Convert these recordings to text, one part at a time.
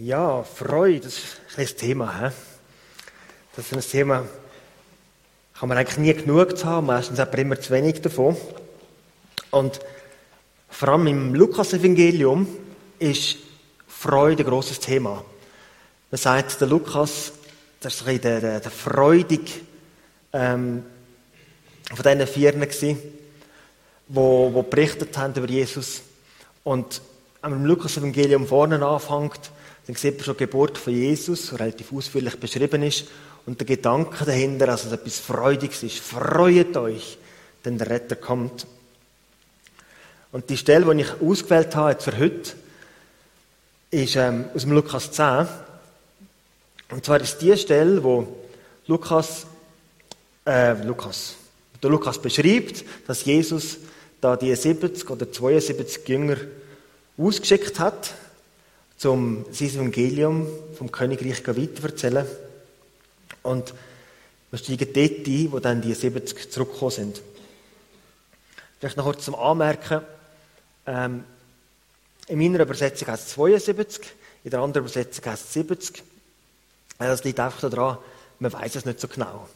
Ja, Freude, das ist ein das Thema. He? Das ist ein Thema, kann man eigentlich nie genug haben, meistens hat immer zu wenig davon. Und vor allem im Lukas-Evangelium ist Freude ein grosses Thema. Man sagt, der Lukas, das war der, der, der freudig ähm, von diesen Vieren, die, wo berichtet haben über Jesus. Und wenn man im Lukas-Evangelium vorne anfängt, dann sieht man schon die Geburt von Jesus, relativ ausführlich beschrieben ist. Und der Gedanke dahinter, also etwas Freudiges ist. Freut euch, denn der Retter kommt. Und die Stelle, die ich ausgewählt habe für heute, ist ähm, aus dem Lukas 10. Und zwar ist die Stelle, wo Lukas, äh, Lukas, der Lukas beschreibt, dass Jesus da die 70 oder 72 Jünger ausgeschickt hat, um sein Evangelium vom Königreich weiterzuerzählen. Und wir steigen dort ein, wo dann die 70 zurückgekommen sind. Vielleicht noch kurz zum Anmerken. Ähm, in meiner Übersetzung heißt es 72, in der anderen Übersetzung heißt es 70. Das liegt einfach daran, man weiß es nicht so genau.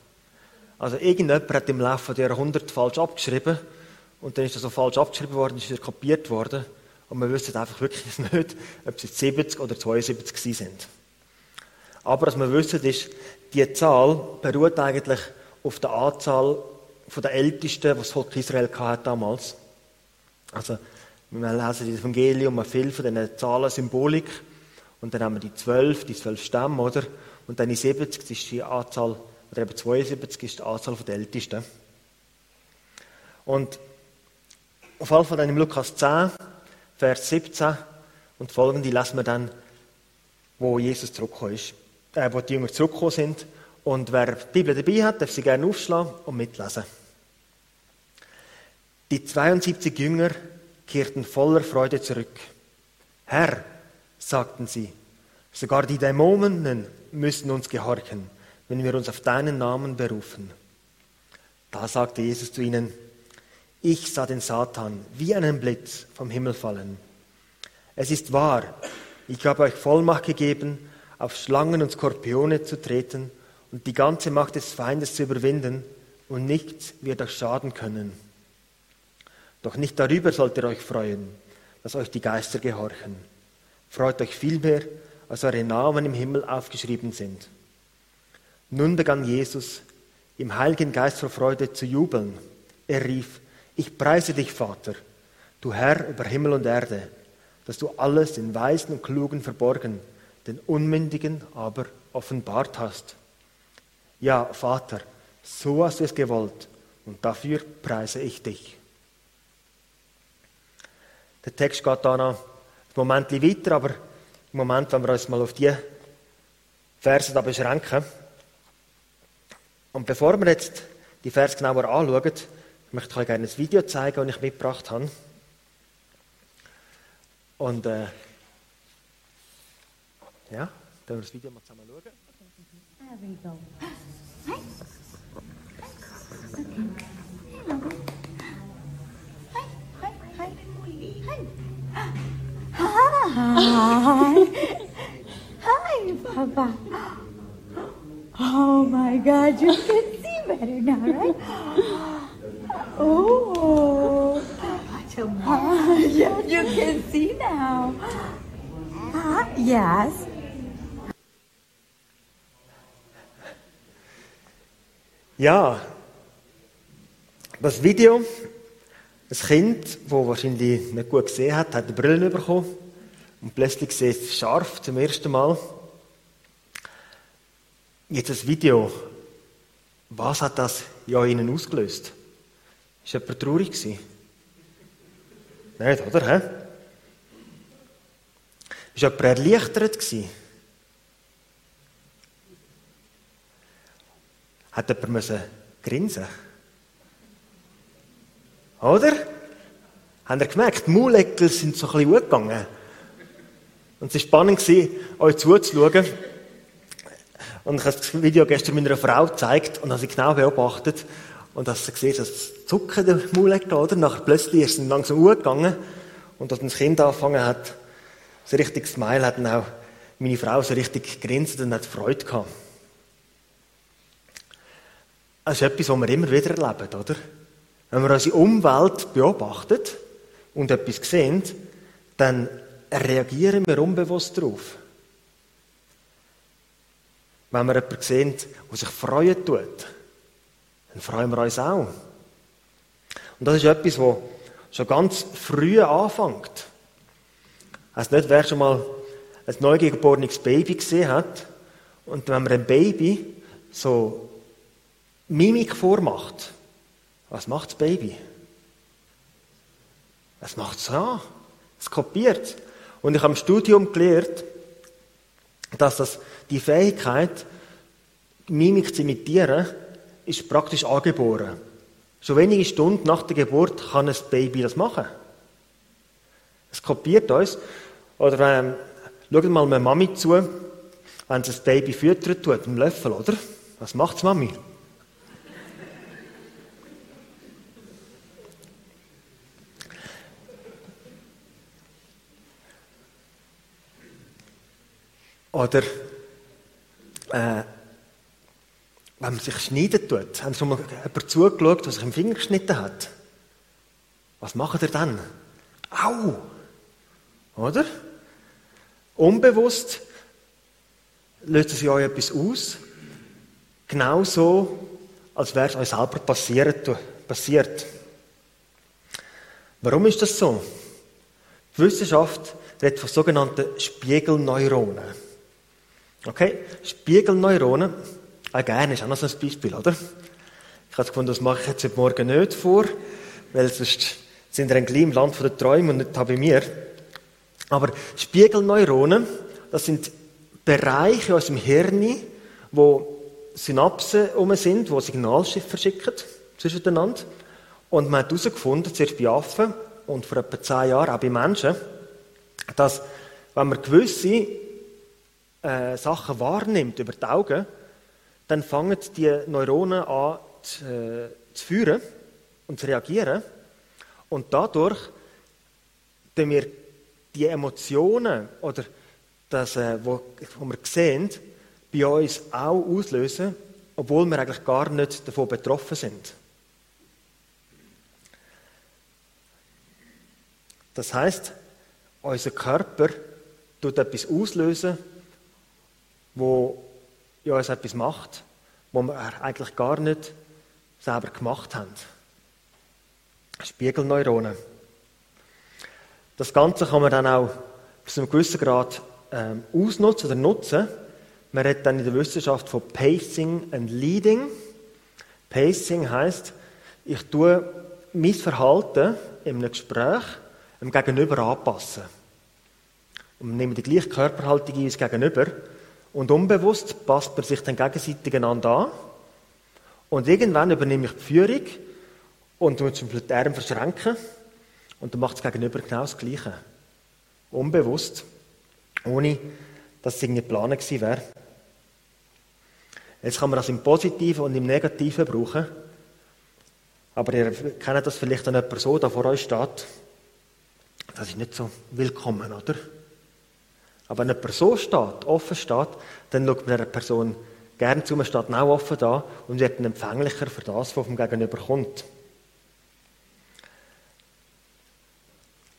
Also irgendjemand hat im Laufe der Jahrhunderte falsch abgeschrieben und dann ist das so falsch abgeschrieben worden, ist wieder kopiert worden und wir wissen einfach wirklich nicht, ob es 70 oder 72 sind. Aber was wir wissen ist, die Zahl beruht eigentlich auf der Anzahl der Ältesten, die das Volk Israel hatte damals. Also, wir lesen im Evangelium viel von diesen Zahlen Symbolik. Und dann haben wir die zwölf, die zwölf Stämme, oder? Und dann die 70 ist die Anzahl, oder eben 72 ist die Anzahl der Ältesten. Und auf jeden Fall dann im Lukas 10 Vers 17 und folgende lesen wir dann, wo Jesus zurückgekommen ist, äh, wo die Jünger zurückgekommen sind. Und wer die Bibel dabei hat, darf sie gerne aufschlagen und mitlesen. Die 72 Jünger kehrten voller Freude zurück. Herr, sagten sie, sogar die Dämonen müssen uns gehorchen, wenn wir uns auf deinen Namen berufen. Da sagte Jesus zu ihnen, ich sah den Satan wie einen Blitz vom Himmel fallen. Es ist wahr, ich habe euch Vollmacht gegeben, auf Schlangen und Skorpione zu treten und die ganze Macht des Feindes zu überwinden, und nichts wird euch schaden können. Doch nicht darüber sollt ihr euch freuen, dass euch die Geister gehorchen. Freut euch vielmehr, als eure Namen im Himmel aufgeschrieben sind. Nun begann Jesus, im Heiligen Geist vor Freude zu jubeln. Er rief, ich preise dich, Vater, du Herr über Himmel und Erde, dass du alles den Weisen und Klugen verborgen, den Unmündigen aber offenbart hast. Ja, Vater, so hast du es gewollt und dafür preise ich dich. Der Text geht da noch ein Moment weiter, aber im Moment, wenn wir uns mal auf die Verse da beschränken. Und bevor wir jetzt die Verse genauer anschauen, ich möchte euch gerne ein Video zeigen, das ich mitgebracht habe. Und äh, ja, dann wir das Video mal zusammen schauen. There we go. Hi. Hi. Hi, Papa. Oh my God, you can see better now, right? Oh, yeah, you can see now. Uh, yes. Ja, das Video, ein Kind, das wahrscheinlich nicht gut gesehen hat, hat eine Brille bekommen und plötzlich sieht es scharf zum ersten Mal. Jetzt das Video, was hat das ja Ihnen ausgelöst? Ist jemand traurig? Nicht, oder? Hä? Ist jemand erleichtert? Hat jemand müssen grinsen Oder? Habt ihr gemerkt, die Mauleckel sind so ein bisschen hochgegangen. Und es war spannend, euch zuzuschauen. Und ich habe das Video gestern meiner Frau gezeigt und habe sie genau beobachtet. Und als du siehst, das Zucken der Maulecke, oder? Nachher plötzlich ist es langsam hochgegangen. Und als das Kind angefangen hat, so richtig Smile hat, dann auch meine Frau so richtig grinst und hat Freude gehabt. Das ist etwas, was wir immer wieder erleben, oder? Wenn wir unsere Umwelt beobachtet und etwas sehen, dann reagieren wir unbewusst darauf. Wenn wir jemanden sehen, der sich freuen tut, dann freuen wir uns auch. Und das ist etwas, was schon ganz früh anfängt. Also nicht, wer schon mal ein neugeborenes Baby gesehen hat und wenn man ein Baby so Mimik vormacht, was macht das Baby? Es macht es an. Es kopiert. Und ich habe im Studium gelernt, dass das, die Fähigkeit, Mimik zu imitieren, ist praktisch angeboren. Schon wenige Stunden nach der Geburt kann ein Baby das machen. Es kopiert uns. Oder ähm, schaut mal meine Mami zu, wenn sie das Baby füttert tut, mit dem Löffel, oder? Was macht's Mami? Oder äh, wenn man sich schneiden tut, haben schon mal jemand zugeschaut, der sich im Finger geschnitten hat? Was macht er dann? Au! Oder? Unbewusst löst sie euch etwas aus. Genauso, als wäre es euch selber passiert. passiert. Warum ist das so? Die Wissenschaft redet von sogenannten Spiegelneuronen. Okay? Spiegelneuronen, ah, gerne, ist auch noch so ein Beispiel, oder? Ich habe gefunden, das mache ich jetzt heute Morgen nicht vor, weil sonst sind wir ein im Land der Träume und nicht bei mir. Aber Spiegelneuronen, das sind Bereiche aus dem Hirn, wo Synapsen um sind, wo Signalschiffe verschicken zwischeneinander. Und man hat herausgefunden, zuerst bei Affen und vor etwa zehn Jahren auch bei Menschen, dass wenn man gewisse äh, Sachen wahrnimmt über die Augen, dann fangen die Neuronen an zu, äh, zu führen und zu reagieren. Und dadurch tun wir die Emotionen oder das, äh, was wir sehen, bei uns auch auslösen, obwohl wir eigentlich gar nicht davon betroffen sind. Das heißt, unser Körper tut etwas auslösen, wo ja uns etwas macht, wo wir eigentlich gar nicht selber gemacht haben. Spiegelneuronen. Das Ganze kann man dann auch bis zu einem gewissen Grad ähm, ausnutzen oder nutzen. Man redet dann in der Wissenschaft von Pacing and Leading. Pacing heißt, ich tue mein Verhalten in einem Gespräch dem Gegenüber anpassen. Und nehme die gleiche Körperhaltung ein als Gegenüber. Und unbewusst passt man sich dann gegenseitig an. Und irgendwann übernehme ich die Führung und muss zum Beispiel die Arme verschränken. Und dann macht das Gegenüber genau das Gleiche. Unbewusst. Ohne, dass es irgendwie geplant gewesen wäre. Jetzt kann man das im Positiven und im Negativen brauchen. Aber ihr kennt das vielleicht, wenn jemand so da vor euch steht. Das ist nicht so willkommen, oder? Aber wenn jemand so steht, offen steht, dann schaut man einer Person gerne zu, man steht auch offen da und wird dann empfänglicher für das, was vom Gegenüber kommt.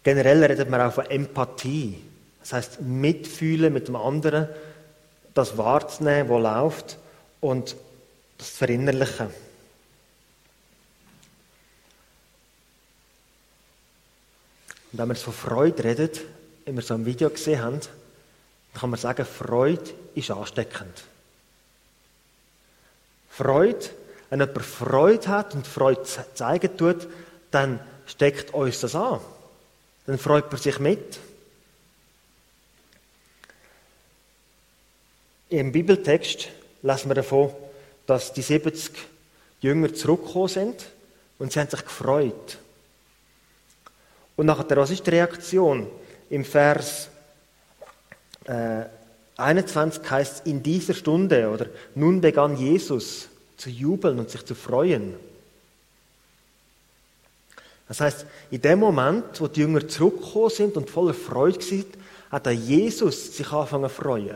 Generell redet man auch von Empathie. Das heißt, mitfühlen mit dem anderen, das wahrzunehmen, was läuft und das zu verinnerlichen. Und wenn wir von Freude redet, wie wir so im Video gesehen haben, dann kann man sagen, Freude ist ansteckend. Freude, wenn jemand Freude hat und Freude zeigen tut, dann steckt uns das an. Dann freut man sich mit. Im Bibeltext lesen wir davon, dass die 70 Jünger zurückgekommen sind und sie haben sich gefreut. Und nachher, was ist die Reaktion? Im Vers äh, 21 heißt in dieser Stunde oder nun begann Jesus zu jubeln und sich zu freuen. Das heißt, in dem Moment, wo die Jünger zurückgekommen sind und voller Freude sind, hat auch Jesus sich angefangen zu freuen.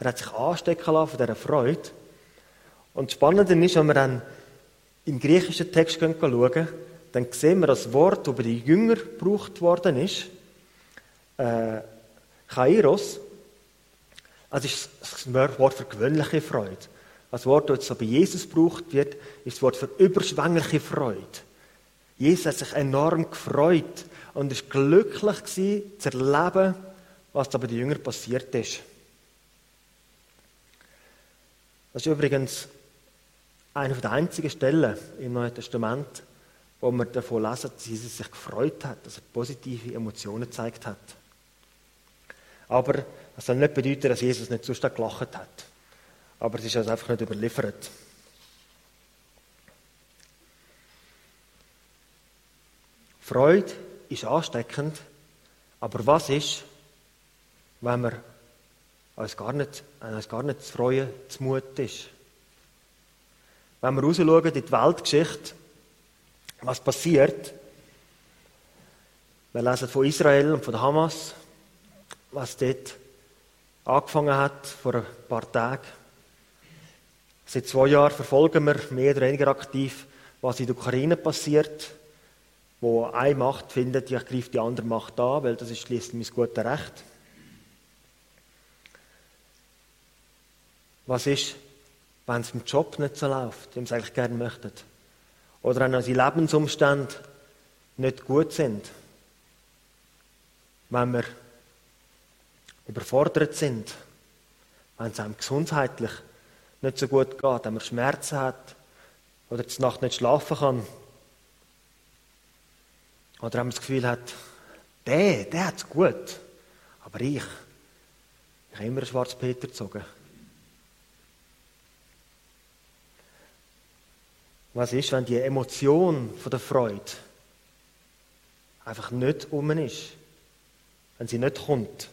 Er hat sich anstecken lassen von dieser Freude. Und das Spannende ist, wenn wir dann im griechischen Text schauen, dann sehen wir das Wort, das bei den Jüngern gebraucht worden ist, äh, Kairos, also ist das Wort für gewöhnliche Freude. Das Wort, das so bei Jesus gebraucht wird, ist das Wort für überschwängliche Freude. Jesus hat sich enorm gefreut und ist glücklich gewesen, zu erleben, was da bei den Jüngern passiert ist. Das ist übrigens eine der einzigen Stellen im Neuen Testament, wo wir davon lesen, dass Jesus sich gefreut hat, dass er positive Emotionen gezeigt hat. Aber das soll nicht bedeuten, dass Jesus nicht sonst gelacht hat. Aber es ist also einfach nicht überliefert. Freude ist ansteckend, aber was ist, wenn wir uns gar nicht, uns gar nicht zu freuen zumut ist? Wenn wir rausschauen in die Weltgeschichte, was passiert, wir lesen von Israel und von Hamas, was dort angefangen hat vor ein paar Tagen. Seit zwei Jahren verfolgen wir mehr oder weniger aktiv, was in der Ukraine passiert, wo eine Macht findet, ich greife die andere Macht an, weil das ist schließlich mein gutes Recht. Was ist, wenn es im Job nicht so läuft, wie es eigentlich gerne möchte? Oder wenn unsere Lebensumstände nicht gut sind? Wenn wir überfordert sind, wenn es einem gesundheitlich nicht so gut geht, wenn man Schmerzen hat oder die Nacht nicht schlafen kann. Oder wenn man das Gefühl hat, der, der hat es gut, aber ich, ich habe immer einen schwarzen Peter gezogen. Was ist, wenn die Emotion von der Freude einfach nicht um ist? Wenn sie nicht kommt?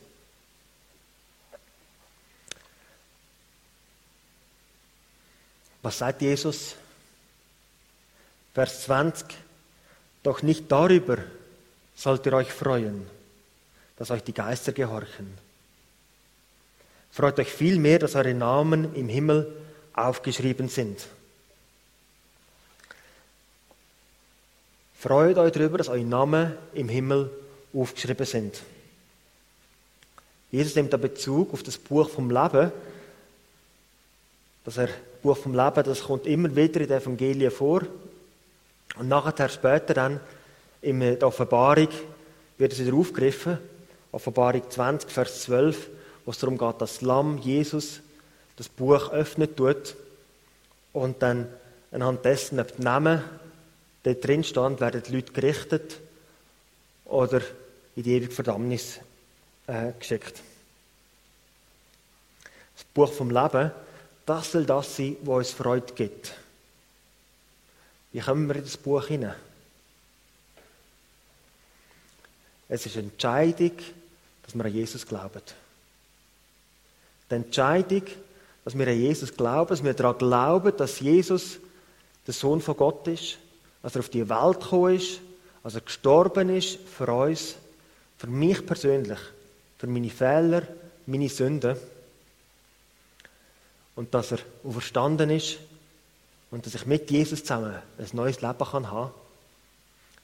Was sagt Jesus? Vers 20. Doch nicht darüber sollt ihr euch freuen, dass euch die Geister gehorchen. Freut euch vielmehr, dass eure Namen im Himmel aufgeschrieben sind. Freut euch darüber, dass eure Namen im Himmel aufgeschrieben sind. Jesus nimmt da Bezug auf das Buch vom Leben, dass er Buch vom Leben, das kommt immer wieder in den Evangelien vor. Und nachher, später dann, in der Offenbarung, wird es wieder aufgegriffen. Offenbarung 20, Vers 12, wo es darum geht, dass Lamm Jesus das Buch öffnet tut und dann anhand dessen, ob die Namen dort drin stand, werden die Leute gerichtet oder in die ewige Verdammnis äh, geschickt. Das Buch vom Leben das soll das sein, was uns Freude gibt. Wie kommen wir in das Buch hinein? Es ist eine Entscheidung, dass wir an Jesus glauben. Die Entscheidung, dass wir an Jesus glauben, dass wir daran glauben, dass Jesus der Sohn von Gott ist, dass er auf die Welt gekommen ist, dass er gestorben ist für uns, für mich persönlich, für meine Fehler, meine Sünden und dass er auferstanden ist und dass ich mit Jesus zusammen ein neues Leben kann haben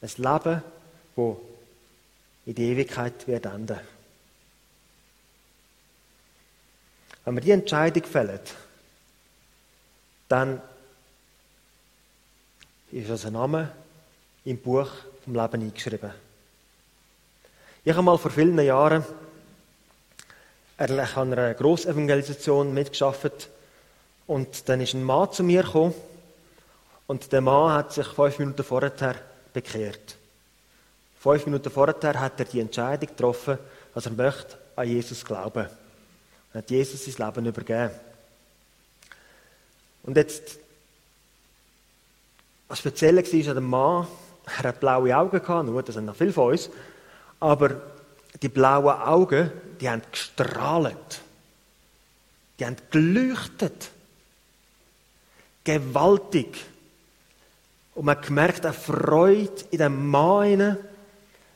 Ein Leben, das in die Ewigkeit wird enden. Wenn wir die Entscheidung fällen, dann ist unser Name im Buch vom Leben eingeschrieben. Ich habe mal vor vielen Jahren an einer Grossevangelisation mitgeschafft und dann ist ein Mann zu mir gekommen und der Mann hat sich fünf Minuten vorher bekehrt. Fünf Minuten vorher hat er die Entscheidung getroffen, dass er möchte an Jesus glauben. Er hat Jesus sein Leben übergeben. Und jetzt, was speziell war an dem Mann, er hat blaue Augen gehabt, nur das sind noch viele von uns, aber die blauen Augen, die haben gestrahlt. Die haben geleuchtet gewaltig. Und man merkt eine Freude in dem Mann,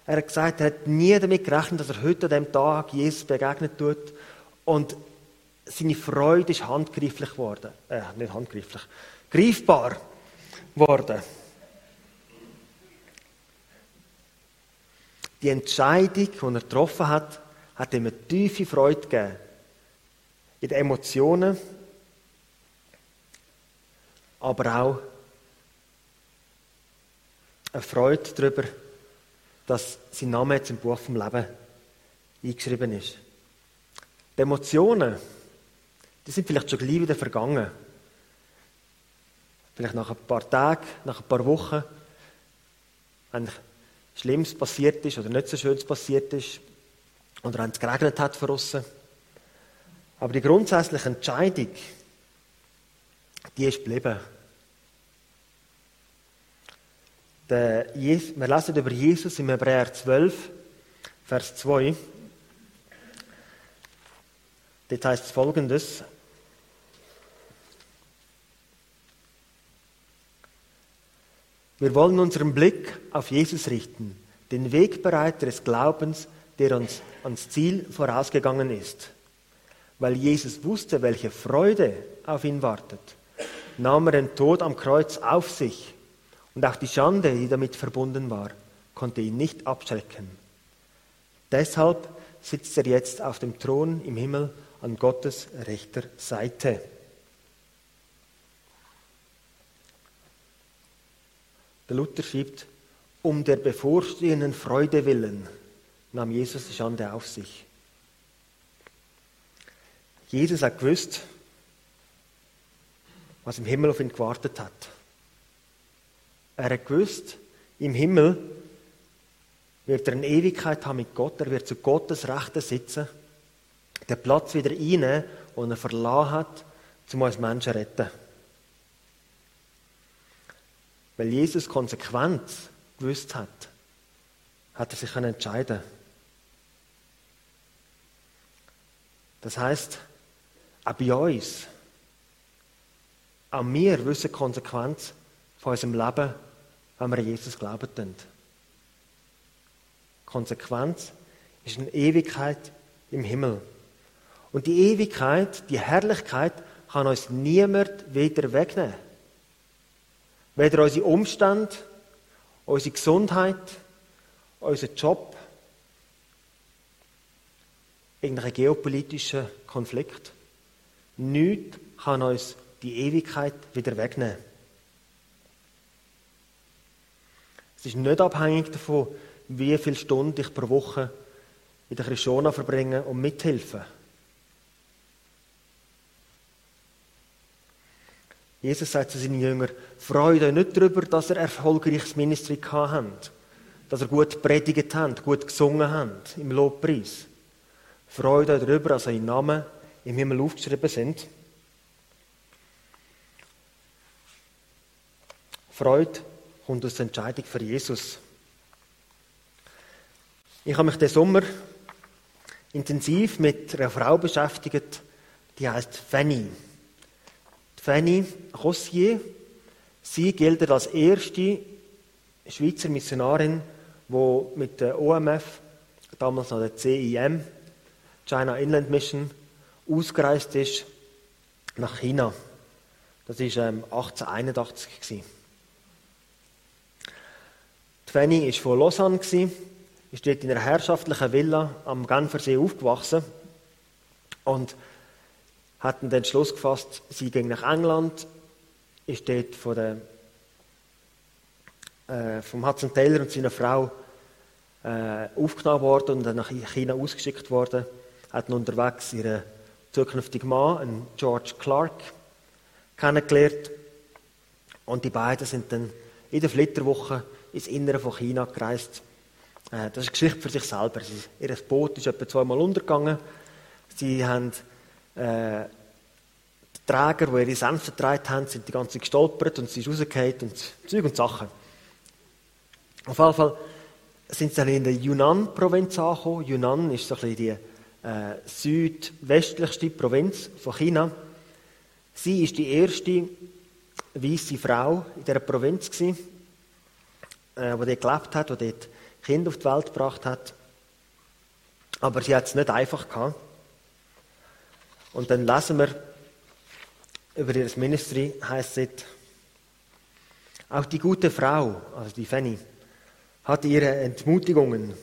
Er hat gesagt, er hat nie damit gerechnet, dass er heute an diesem Tag Jesus begegnet tut. Und seine Freude ist handgreiflich geworden. Äh, nicht handgreiflich. Greifbar geworden. Die Entscheidung, die er getroffen hat, hat ihm eine tiefe Freude gegeben. In den Emotionen, aber auch eine Freude darüber, dass sein Name jetzt im Buch vom Leben eingeschrieben ist. Die Emotionen, die sind vielleicht schon gleich wieder vergangen. Vielleicht nach ein paar Tagen, nach ein paar Wochen, wenn Schlimmes passiert ist oder nicht so Schönes passiert ist oder wenn es geregnet hat von außen. Aber die grundsätzliche Entscheidung, die ist geblieben. wir lesen über Jesus im Hebräer 12, Vers 2. Dort heißt es folgendes. Wir wollen unseren Blick auf Jesus richten, den Wegbereiter des Glaubens, der uns ans Ziel vorausgegangen ist. Weil Jesus wusste, welche Freude auf ihn wartet, nahm er den Tod am Kreuz auf sich und auch die Schande, die damit verbunden war, konnte ihn nicht abschrecken. Deshalb sitzt er jetzt auf dem Thron im Himmel an Gottes rechter Seite. Der Luther schreibt, um der bevorstehenden Freude willen nahm Jesus die Schande auf sich. Jesus hat gewusst, was im Himmel auf ihn gewartet hat. Er hat gewusst, im Himmel wird er eine Ewigkeit haben mit Gott, er wird zu Gottes Rechten sitzen, den Platz wieder einnehmen, den er verlassen hat, um uns Menschen zu retten. Weil Jesus konsequent gewusst hat, hat er sich entscheiden Das heißt, auch bei uns, auch wir wissen Konsequenz von unserem Leben, wenn wir an Jesus glauben. Konsequenz ist eine Ewigkeit im Himmel. Und die Ewigkeit, die Herrlichkeit, kann uns niemand wieder wegnehmen. Weder unsere Umstände, unsere Gesundheit, unser Job, irgendein geopolitischer Konflikt. Nichts kann uns die Ewigkeit wieder wegnehmen. Es ist nicht abhängig davon, wie viele Stunden ich pro Woche in der Krishona verbringe und mithelfen. Jesus sagt zu seinen Jüngern, freut euch nicht darüber, dass er erfolgreiches Ministry habt, dass er gut predigt habt, gut gesungen habt im Lobpreis. Freut euch darüber, dass eure Namen im Himmel aufgeschrieben sind. Freut kommt aus der Entscheidung für Jesus. Ich habe mich den Sommer intensiv mit einer Frau beschäftigt, die heißt Fanny. Fanny Rossier. Sie gilt als erste Schweizer Missionarin, die mit der OMF, damals noch der CIM, China Inland Mission, ausgereist ist nach China. Das war ähm, 1881. Fanny war von Lausanne, ist dort in einer herrschaftlichen Villa am Genfersee aufgewachsen und hat dann den Entschluss gefasst, sie ging nach England, ist dort von der, äh, vom Hudson Taylor und seiner Frau äh, aufgenommen worden und dann nach China ausgeschickt worden, hat unterwegs ihren zukünftigen Mann, einen George Clark, kennengelernt. Und die beiden sind dann in der Flitterwoche ins Innere von China gereist. Äh, das ist eine Geschichte für sich selber. Ihr Boot ist etwa zweimal untergegangen. Sie haben äh, die Träger, die ihre Senf vertreibt haben, sind die ganze gestolpert und sie ist rausgefallen und Zeug und Sachen. Auf jeden Fall sind sie in der Yunnan-Provinz angekommen. Yunnan ist so ein bisschen die äh, südwestlichste Provinz von China. Sie ist die erste weiße Frau in dieser Provinz gewesen äh, die dort gelebt hat, die dort Kind auf die Welt gebracht hat. Aber sie hat es nicht einfach gehabt. Und dann lesen wir über ihr Ministry, heißt es, auch die gute Frau, also die Fanny, hatte ihre Entmutigungen.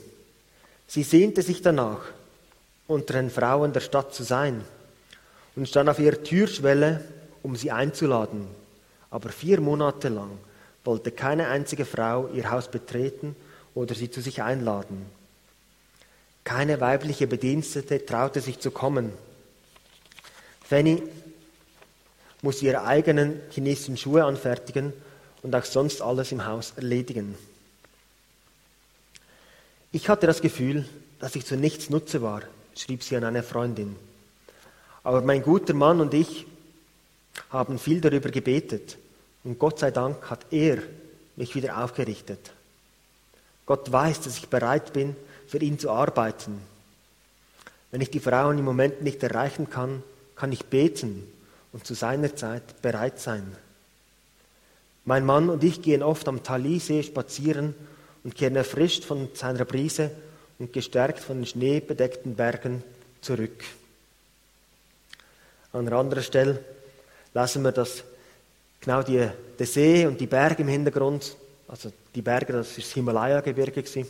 Sie sehnte sich danach, unter den Frauen der Stadt zu sein und stand auf ihrer Türschwelle, um sie einzuladen. Aber vier Monate lang wollte keine einzige Frau ihr Haus betreten oder sie zu sich einladen. Keine weibliche Bedienstete traute sich zu kommen. Fanny musste ihre eigenen chinesischen Schuhe anfertigen und auch sonst alles im Haus erledigen. Ich hatte das Gefühl, dass ich zu nichts Nutze war, schrieb sie an eine Freundin. Aber mein guter Mann und ich haben viel darüber gebetet und Gott sei Dank hat er mich wieder aufgerichtet. Gott weiß, dass ich bereit bin, für ihn zu arbeiten. Wenn ich die Frauen im Moment nicht erreichen kann, kann ich beten und zu seiner Zeit bereit sein. Mein Mann und ich gehen oft am Talisee spazieren und kehren erfrischt von seiner Brise und gestärkt von den schneebedeckten Bergen zurück. An einer anderen Stelle lassen wir, dass genau die, der See und die Berge im Hintergrund, also die Berge, das ist das Himalaya-Gebirge gewesen,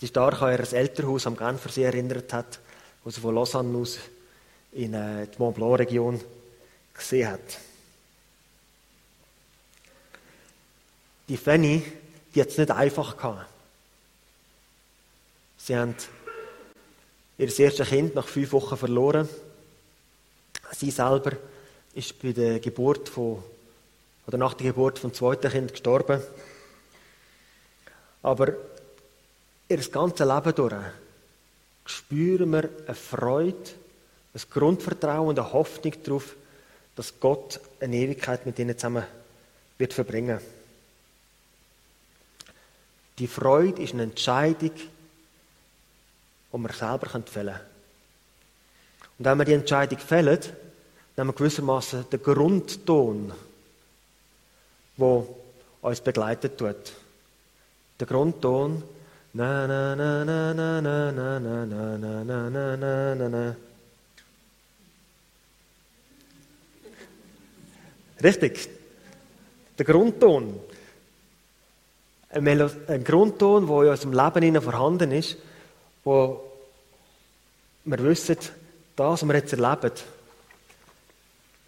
die stark an ihr Elternhaus am Genfersee erinnert hat, wo sie von Lausanne aus in äh, die Mont Blanc-Region gesehen hat. Die Fanny, die hat es nicht einfach gehabt. Sie haben ihr erstes Kind nach fünf Wochen verloren. Sie selber ist bei der Geburt von, oder nach der Geburt vom zweiten Kind gestorben. Aber ihr ganzes Leben durch spüren wir eine Freude, ein Grundvertrauen und eine Hoffnung darauf, dass Gott eine Ewigkeit mit ihnen zusammen wird verbringen. Die Freude ist eine Entscheidung, die wir selber fällen können. Und wenn wir die Entscheidung fällen, wir gewissermaßen den Grundton, der uns begleitet tut. Der Grundton, na na na na na na na na na na na na na na na Richtig. Der Grundton. Ein, ein Grundton, der in unserem Leben vorhanden ist, wo wir wissen, das, was wir jetzt erleben,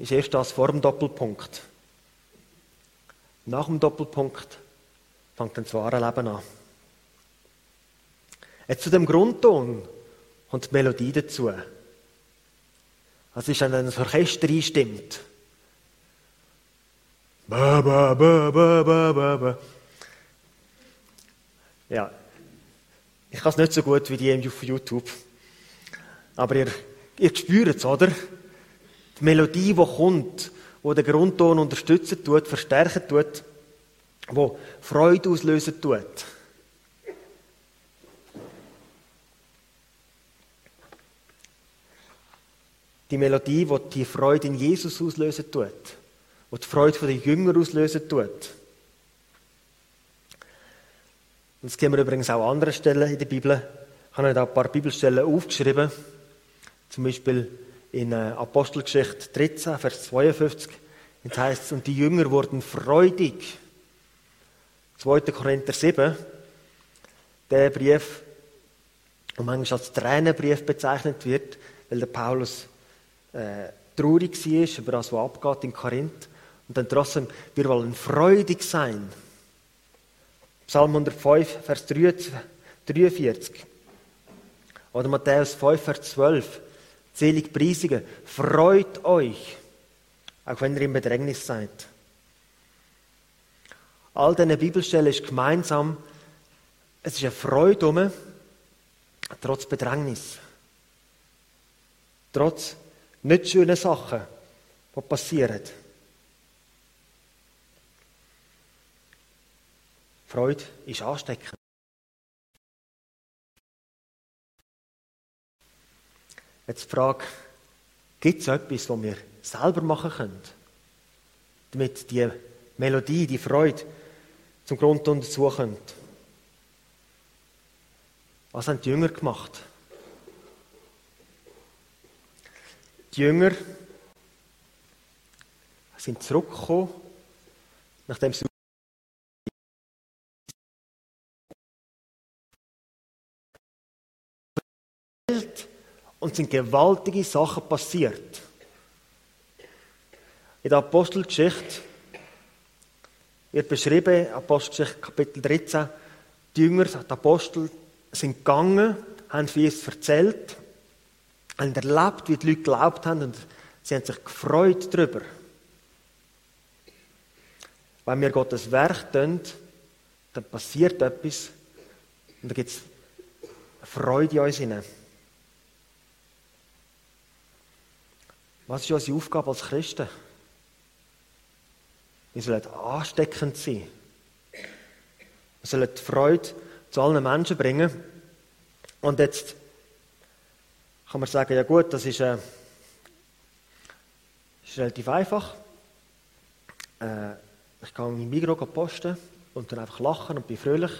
ist erst das vor dem Doppelpunkt. Nach dem Doppelpunkt fängt das wahre Leben an. Jetzt zu dem Grundton kommt die Melodie dazu. Das ist, wenn das Orchester einstimmt. Ba, ba, ba, ba, ba, ba, ba. Ja, ich kann es nicht so gut wie die auf YouTube. Aber ihr, ihr spürt es, oder? Die Melodie, die kommt, die den Grundton unterstützen tut, verstärken tut, die Freude auslösen tut. Die Melodie, die die Freude in Jesus auslösen tut die die Freude der Jünger auslösen tut. Und das kennen wir übrigens auch an anderen Stellen in der Bibel. Ich habe da ein paar Bibelstellen aufgeschrieben. Zum Beispiel in äh, Apostelgeschichte 13, Vers 52. Jetzt heißt es, und die Jünger wurden freudig. 2. Korinther 7, der Brief, der manchmal als Tränenbrief bezeichnet wird, weil der Paulus äh, traurig war über das, was abgeht in Korinth. Und dann trotzdem, wir wollen freudig sein. Psalm 105, Vers 43. Oder Matthäus 5, Vers 12. Selig Priesige, freut euch, auch wenn ihr im Bedrängnis seid. All diese Bibelstellen ist gemeinsam, es ist eine Freude um, trotz Bedrängnis. Trotz nicht schönen Sachen, die passieren. Freude ist ansteckend. Jetzt die Frage, gibt es etwas, was wir selber machen können, damit die Melodie, die Freude zum Grundton dazu kommt? Was haben die Jünger gemacht? Die Jünger sind zurückgekommen, nachdem sie und sind gewaltige Sachen passiert. In der Apostelgeschichte wird beschrieben, Apostelgeschichte Kapitel 13, die Jünger, die Apostel sind gegangen, haben für Jesus erzählt, haben erlebt, wie die Leute geglaubt haben und sie haben sich gefreut darüber. Wenn wir Gottes Werk tun, dann passiert etwas und dann gibt es Freude in uns. Was ist unsere Aufgabe als Christen? Wir sollen ansteckend sein. Wir sollen die Freude zu allen Menschen bringen. Und jetzt kann man sagen, ja gut, das ist, äh, ist relativ einfach. Äh, ich kann mein Mikro posten und dann einfach lachen und bin fröhlich.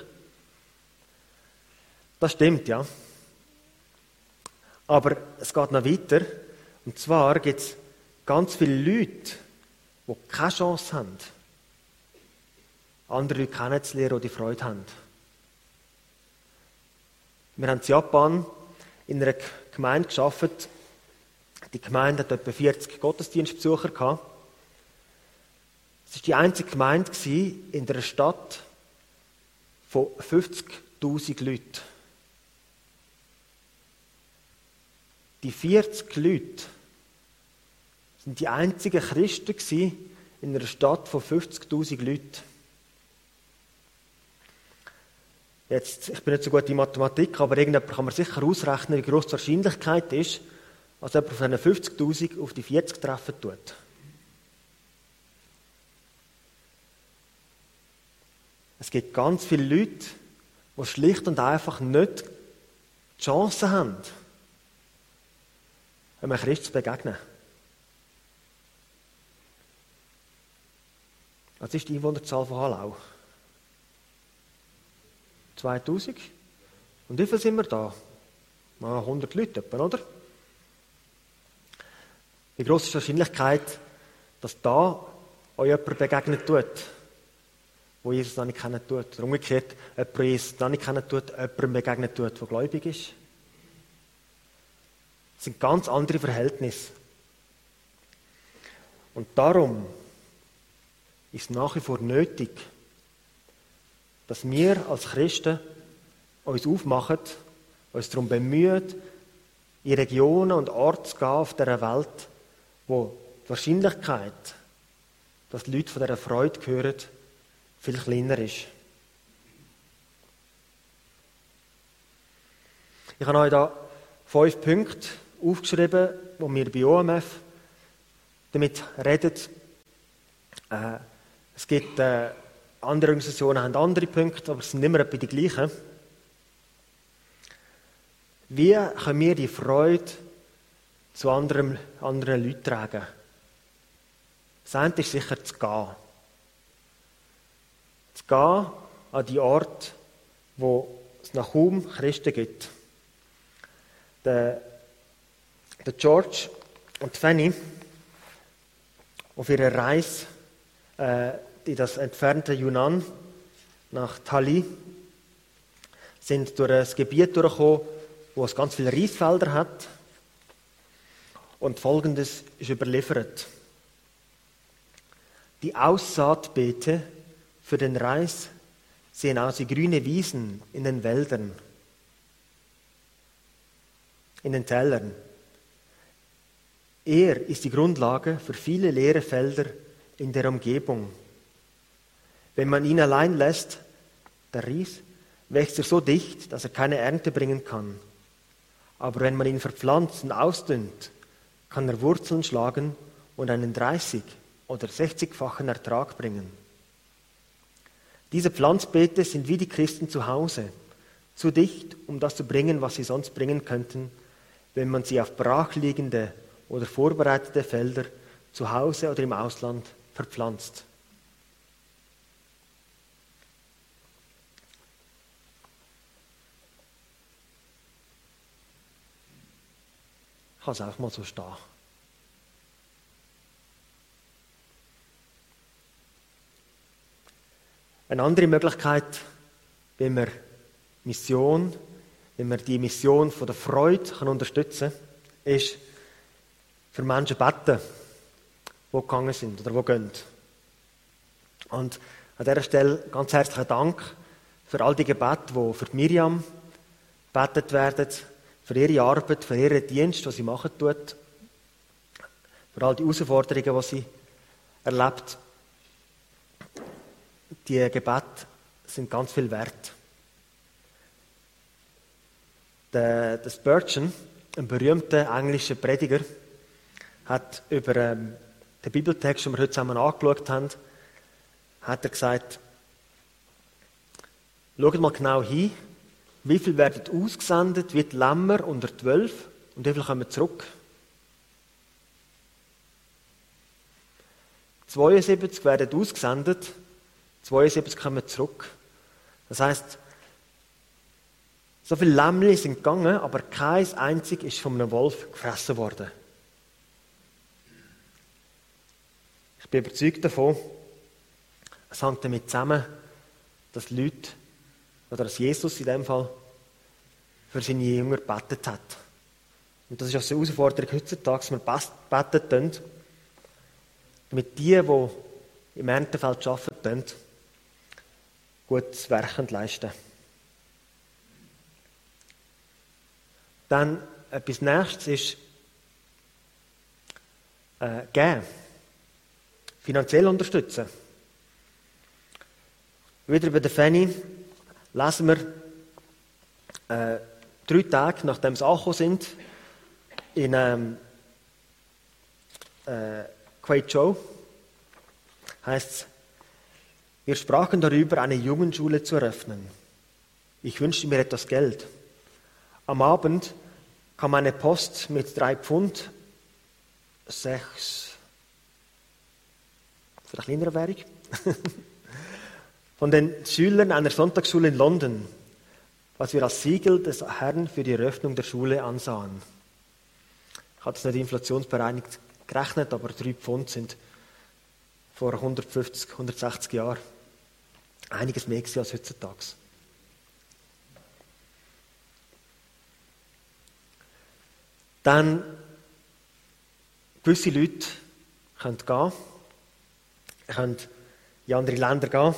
Das stimmt, ja. Aber es geht noch weiter. Und zwar gibt es ganz viele Leute, die keine Chance haben, andere Leute kennenzulernen, die die Freude haben. Wir haben in Japan in einer Gemeinde geschafft. Die Gemeinde hat etwa 40 Gottesdienstbesucher. Es war die einzige Gemeinde in einer Stadt von 50.000 Leuten. Die 40 Leute sind die einzigen Christen in einer Stadt von 50.000 Leuten. Jetzt, ich bin nicht so gut in Mathematik, aber irgendjemand kann man sicher ausrechnen, wie groß die Wahrscheinlichkeit ist, dass jemand von diesen 50.000 auf die 40 treffen tut. Es gibt ganz viele Leute, die schlicht und einfach nicht die Chance haben, einem Christ zu begegnen. Was ist die Einwohnerzahl von Hallau? 2000? Und wie viel sind wir da? Mal 100 Leute, etwa, oder? Wie groß ist die Wahrscheinlichkeit, dass da euch jemand begegnet tut, wo Jesus noch nicht kennen tut? Oder umgekehrt, jemand, Jesus noch nicht kennen tut, jemandem begegnet tut, der gläubig ist? Das sind ganz andere Verhältnisse. Und darum ist nach wie vor nötig, dass wir als Christen uns aufmachen, uns darum bemühen, in Regionen und Orte zu gehen auf dieser Welt, wo die Wahrscheinlichkeit, dass die Leute von dieser Freude hören, viel kleiner ist. Ich habe euch da fünf Punkte aufgeschrieben, wo wir bei OMF damit reden. Äh, es gibt äh, andere Organisationen haben andere Punkte, aber es sind immer etwa die gleichen. Wie können wir die Freude zu anderen, anderen Leuten tragen? Das eine ist sicher zu gehen. Zu gehen an die Ort, wo es nach kaum Christen gibt. Der, der George und Fanny auf ihrer Reise äh, in das entfernte Yunnan nach Tali, sind durch ein Gebiet durchgekommen, wo es ganz viele Reisfelder hat. Und Folgendes ist überliefert. Die Aussaatbeete für den Reis sehen aus wie grüne Wiesen in den Wäldern, in den Tälern. Er ist die Grundlage für viele leere Felder in der Umgebung. Wenn man ihn allein lässt, der Ries, wächst er so dicht, dass er keine Ernte bringen kann. Aber wenn man ihn verpflanzt und ausdünnt, kann er Wurzeln schlagen und einen 30 oder 60-fachen Ertrag bringen. Diese Pflanzbeete sind wie die Christen zu Hause, zu dicht, um das zu bringen, was sie sonst bringen könnten, wenn man sie auf brachliegende oder vorbereitete Felder zu Hause oder im Ausland verpflanzt. Ich kann es auch mal so stehen. Eine andere Möglichkeit, wenn man Mission, wenn man die Mission von der Freude kann unterstützen kann, ist, für Menschen beten, die gegangen sind oder die gehen. Und an dieser Stelle ganz herzlichen Dank für all die Gebete, die für Miriam betet werden, für ihre Arbeit, für ihren Dienst, was sie machen tut, für all die Herausforderungen, die sie erlebt. Die Gebete sind ganz viel wert. Der, der Spurgeon, ein berühmter englischer Prediger, hat über ähm, den Bibeltext, den wir heute zusammen angeschaut haben, hat er gesagt, schaut mal genau hin, wie viel werden ausgesendet wie die Lämmer unter zwölf und wie viel kommen zurück? 72 werden ausgesendet, 72 kommen zurück. Das heißt, so viele Lämmchen sind gegangen, aber kein einzig ist von einem Wolf gefressen worden. Bin überzeugt davon, es hängt damit zusammen, dass Leute, oder dass Jesus in dem Fall, für seine Jünger gebetet hat. Und das ist auch so eine Herausforderung heutzutage, dass wir beten können, damit die, die im Erntefeld arbeiten, gutes Werk leisten Dann etwas Nächstes ist äh, geben. Finanziell unterstützen. Wieder bei der Fanny lesen wir äh, drei Tage, nachdem sie angekommen sind, in ähm, äh, Quaito, heißt es, wir sprachen darüber, eine Jungenschule zu eröffnen. Ich wünschte mir etwas Geld. Am Abend kam eine Post mit drei Pfund, sechs, vielleicht kleinere Währung, von den Schülern einer Sonntagsschule in London, was wir als Siegel des Herrn für die Eröffnung der Schule ansahen. Ich hatte es nicht inflationsbereinigt gerechnet, aber drei Pfund sind vor 150, 160 Jahren einiges mehr als heutzutage. Dann gewisse Leute können gehen, können in andere Länder gehen.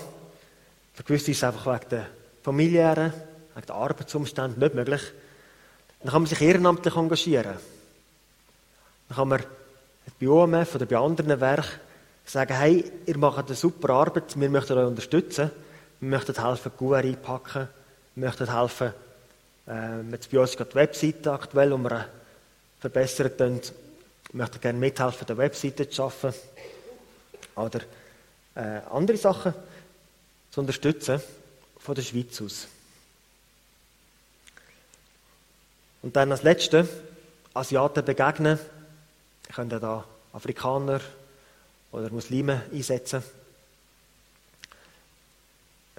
Für gewisse ist es einfach wegen der familiären, wegen der Arbeitsumstände nicht möglich. Dann kann man sich ehrenamtlich engagieren. Dann kann man bei OMF oder bei anderen Werken sagen, hey, ihr macht eine super Arbeit, wir möchten euch unterstützen, wir möchten helfen, QR einpacken, wir möchten helfen, äh, jetzt bei uns gerade die Webseite aktuell, um wir verbessern können, wir möchten gerne mithelfen, die Webseite zu schaffen oder äh, andere Sachen zu unterstützen von der Schweiz aus. Und dann als Letzte, Asiaten begegnen. Könnte da Afrikaner oder Muslime einsetzen.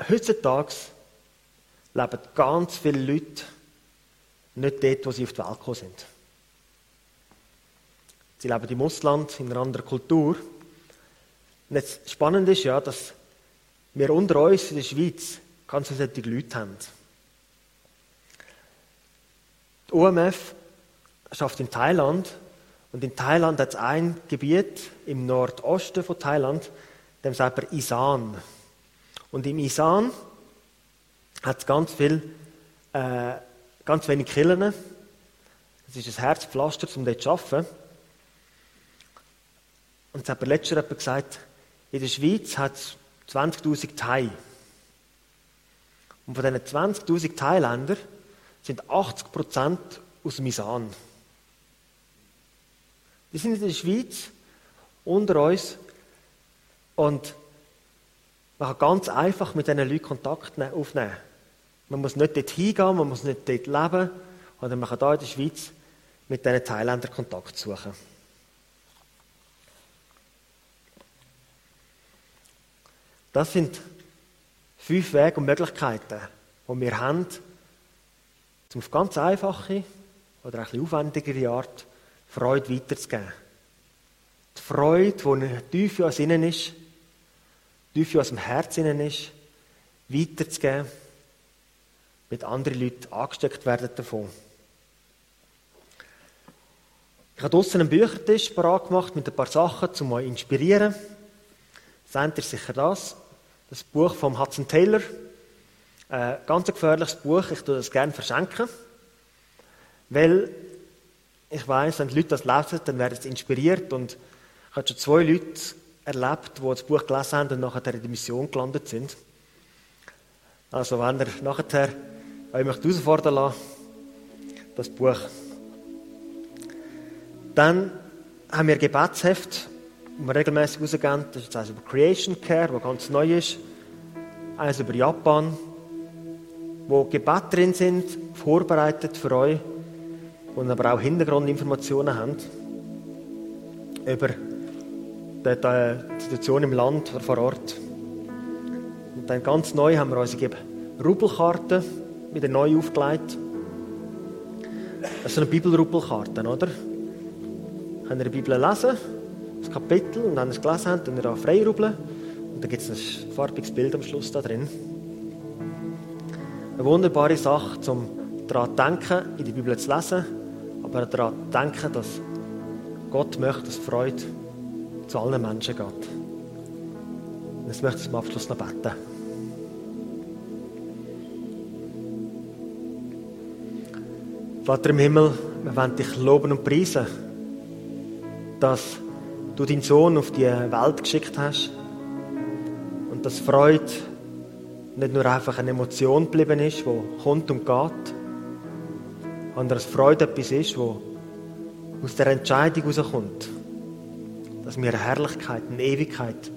Heutzutage leben ganz viele Leute nicht dort, wo sie auf die Welt gekommen sind. Sie leben im Ausland, in einer anderen Kultur. Und jetzt spannend ist ja, dass wir unter uns in der Schweiz ganz viele Leute haben. Die UMF schafft in Thailand und in Thailand hat es ein Gebiet im Nordosten von Thailand, dem sagt man Isan. Und im Isan hat es ganz viel, äh, ganz wenig Killen. Es ist ein Herzpflaster, um dort zu arbeiten. Und es hat mir letztes Jahr gesagt, in der Schweiz hat es 20.000 Thai. Und von diesen 20.000 Thailändern sind 80% aus dem Isan. Die sind in der Schweiz unter uns und man kann ganz einfach mit diesen Leuten Kontakt ne-, aufnehmen. Man muss nicht dort hingehen, man muss nicht dort leben, sondern man kann hier in der Schweiz mit diesen Thailändern Kontakt suchen. Das sind fünf Wege und Möglichkeiten, die wir haben, um auf ganz einfache oder ein aufwendigere Art Freude weiterzugeben. Die Freude, die tief in uns innen ist, tief in unserem Herz innen ist, weiterzugeben, mit anderen Leuten angesteckt werden davon. Ich habe draussen einen Büchertisch parat gemacht mit ein paar Sachen, um euch zu inspirieren. Seht ihr sicher das? Das Buch von Hudson Taylor. Ein ganz gefährliches Buch. Ich tue das gerne verschenken. Weil ich weiß, wenn die Leute das lesen, dann werden sie inspiriert. Und ich habe schon zwei Leute erlebt, die das Buch gelesen haben und nachher in der Mission gelandet sind. Also, wenn ihr nachher euch möchte herausfordern lassen, das Buch. Dann haben wir Gebetsheft, das wir regelmäßig rausgeben. Das ist eines über Creation Care, das ganz neu ist. Eines über Japan, wo Gebete drin sind, vorbereitet für euch, und aber auch Hintergrundinformationen haben über die Situation im Land oder vor Ort. Und dann ganz neu haben wir unsere Rubelkarte wieder neu aufgelegt. Das ist eine Bibelrubelkarte, oder? Könnt ihr die Bibel lesen, Kapitel, und wenn ihr es gelesen habt, dann da frei rubeln. Und dann gibt es ein farbiges Bild am Schluss da drin. Eine wunderbare Sache, um daran zu denken, in die Bibel zu lesen, aber daran zu denken, dass Gott möchte, dass Freude zu allen Menschen geht. Und jetzt möchte ich zum Abschluss noch beten. Vater im Himmel, wir wollen dich loben und preisen, dass du deinen Sohn auf die Welt geschickt hast und dass Freude nicht nur einfach eine Emotion geblieben ist, die kommt und geht, sondern dass Freude etwas ist, wo aus der Entscheidung herauskommt, dass wir eine Herrlichkeit, eine Ewigkeit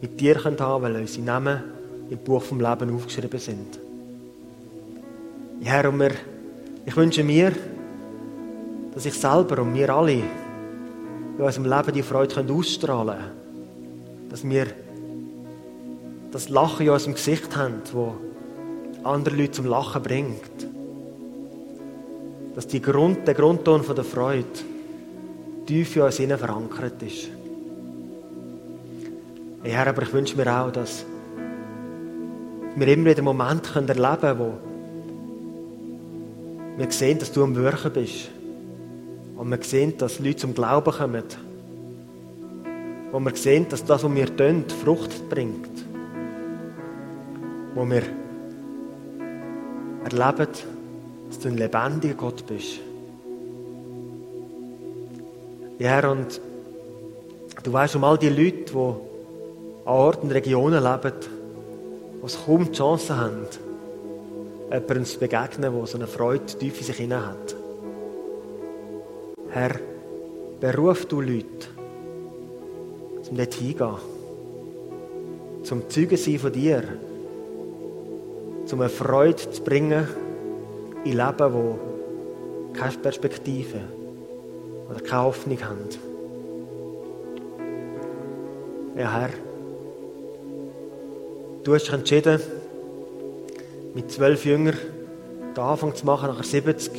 mit dir haben können, weil unsere Namen im Buch vom Leben aufgeschrieben sind. Herr, und wir, ich wünsche mir, dass ich selber und wir alle in unserem Leben die Freude ausstrahlen können. Dass wir das Lachen in unserem Gesicht haben, das andere Leute zum Lachen bringt. Dass die Grund, der Grundton von der Freude tief in uns innen verankert ist. Hey Herr, aber ich wünsche mir auch, dass wir immer wieder Momente erleben können, wo wir sehen, dass du am Wirken bist. Und wir sehen, dass Leute zum Glauben kommen. Wo wir sehen, dass das, was wir tun, Frucht bringt. Wo wir erleben, dass du ein lebendiger Gott bist. Ja, Herr, und du weißt um all die Leute, die an Orten und Regionen leben, die kaum die Chance haben, jemandem zu begegnen, der so eine Freude tief in sich hinein hat. Herr, beruf du Leute, zum dort hingehen, zum Zeugen sein von dir, zum eine Freude zu bringen in Leben, wo keine Perspektive oder keine Hoffnung haben. Ja, Herr, du hast dich entschieden, mit zwölf Jüngern den Anfang zu machen, nachher 70.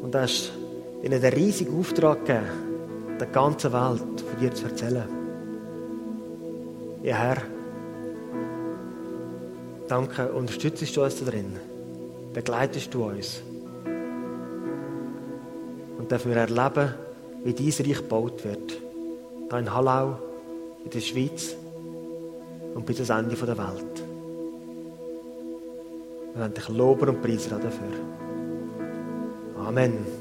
Und hast ihnen den riesigen Auftrag gegeben, der ganzen Welt von dir zu erzählen. Ja, Herr, danke, unterstützt du uns da drin, begleitest du uns. Und dürfen wir erleben, wie dein Reich gebaut wird. Hier in Hallau, in der Schweiz und bis das Ende der Welt. Wir wollen dich loben und preisen dafür. Amen.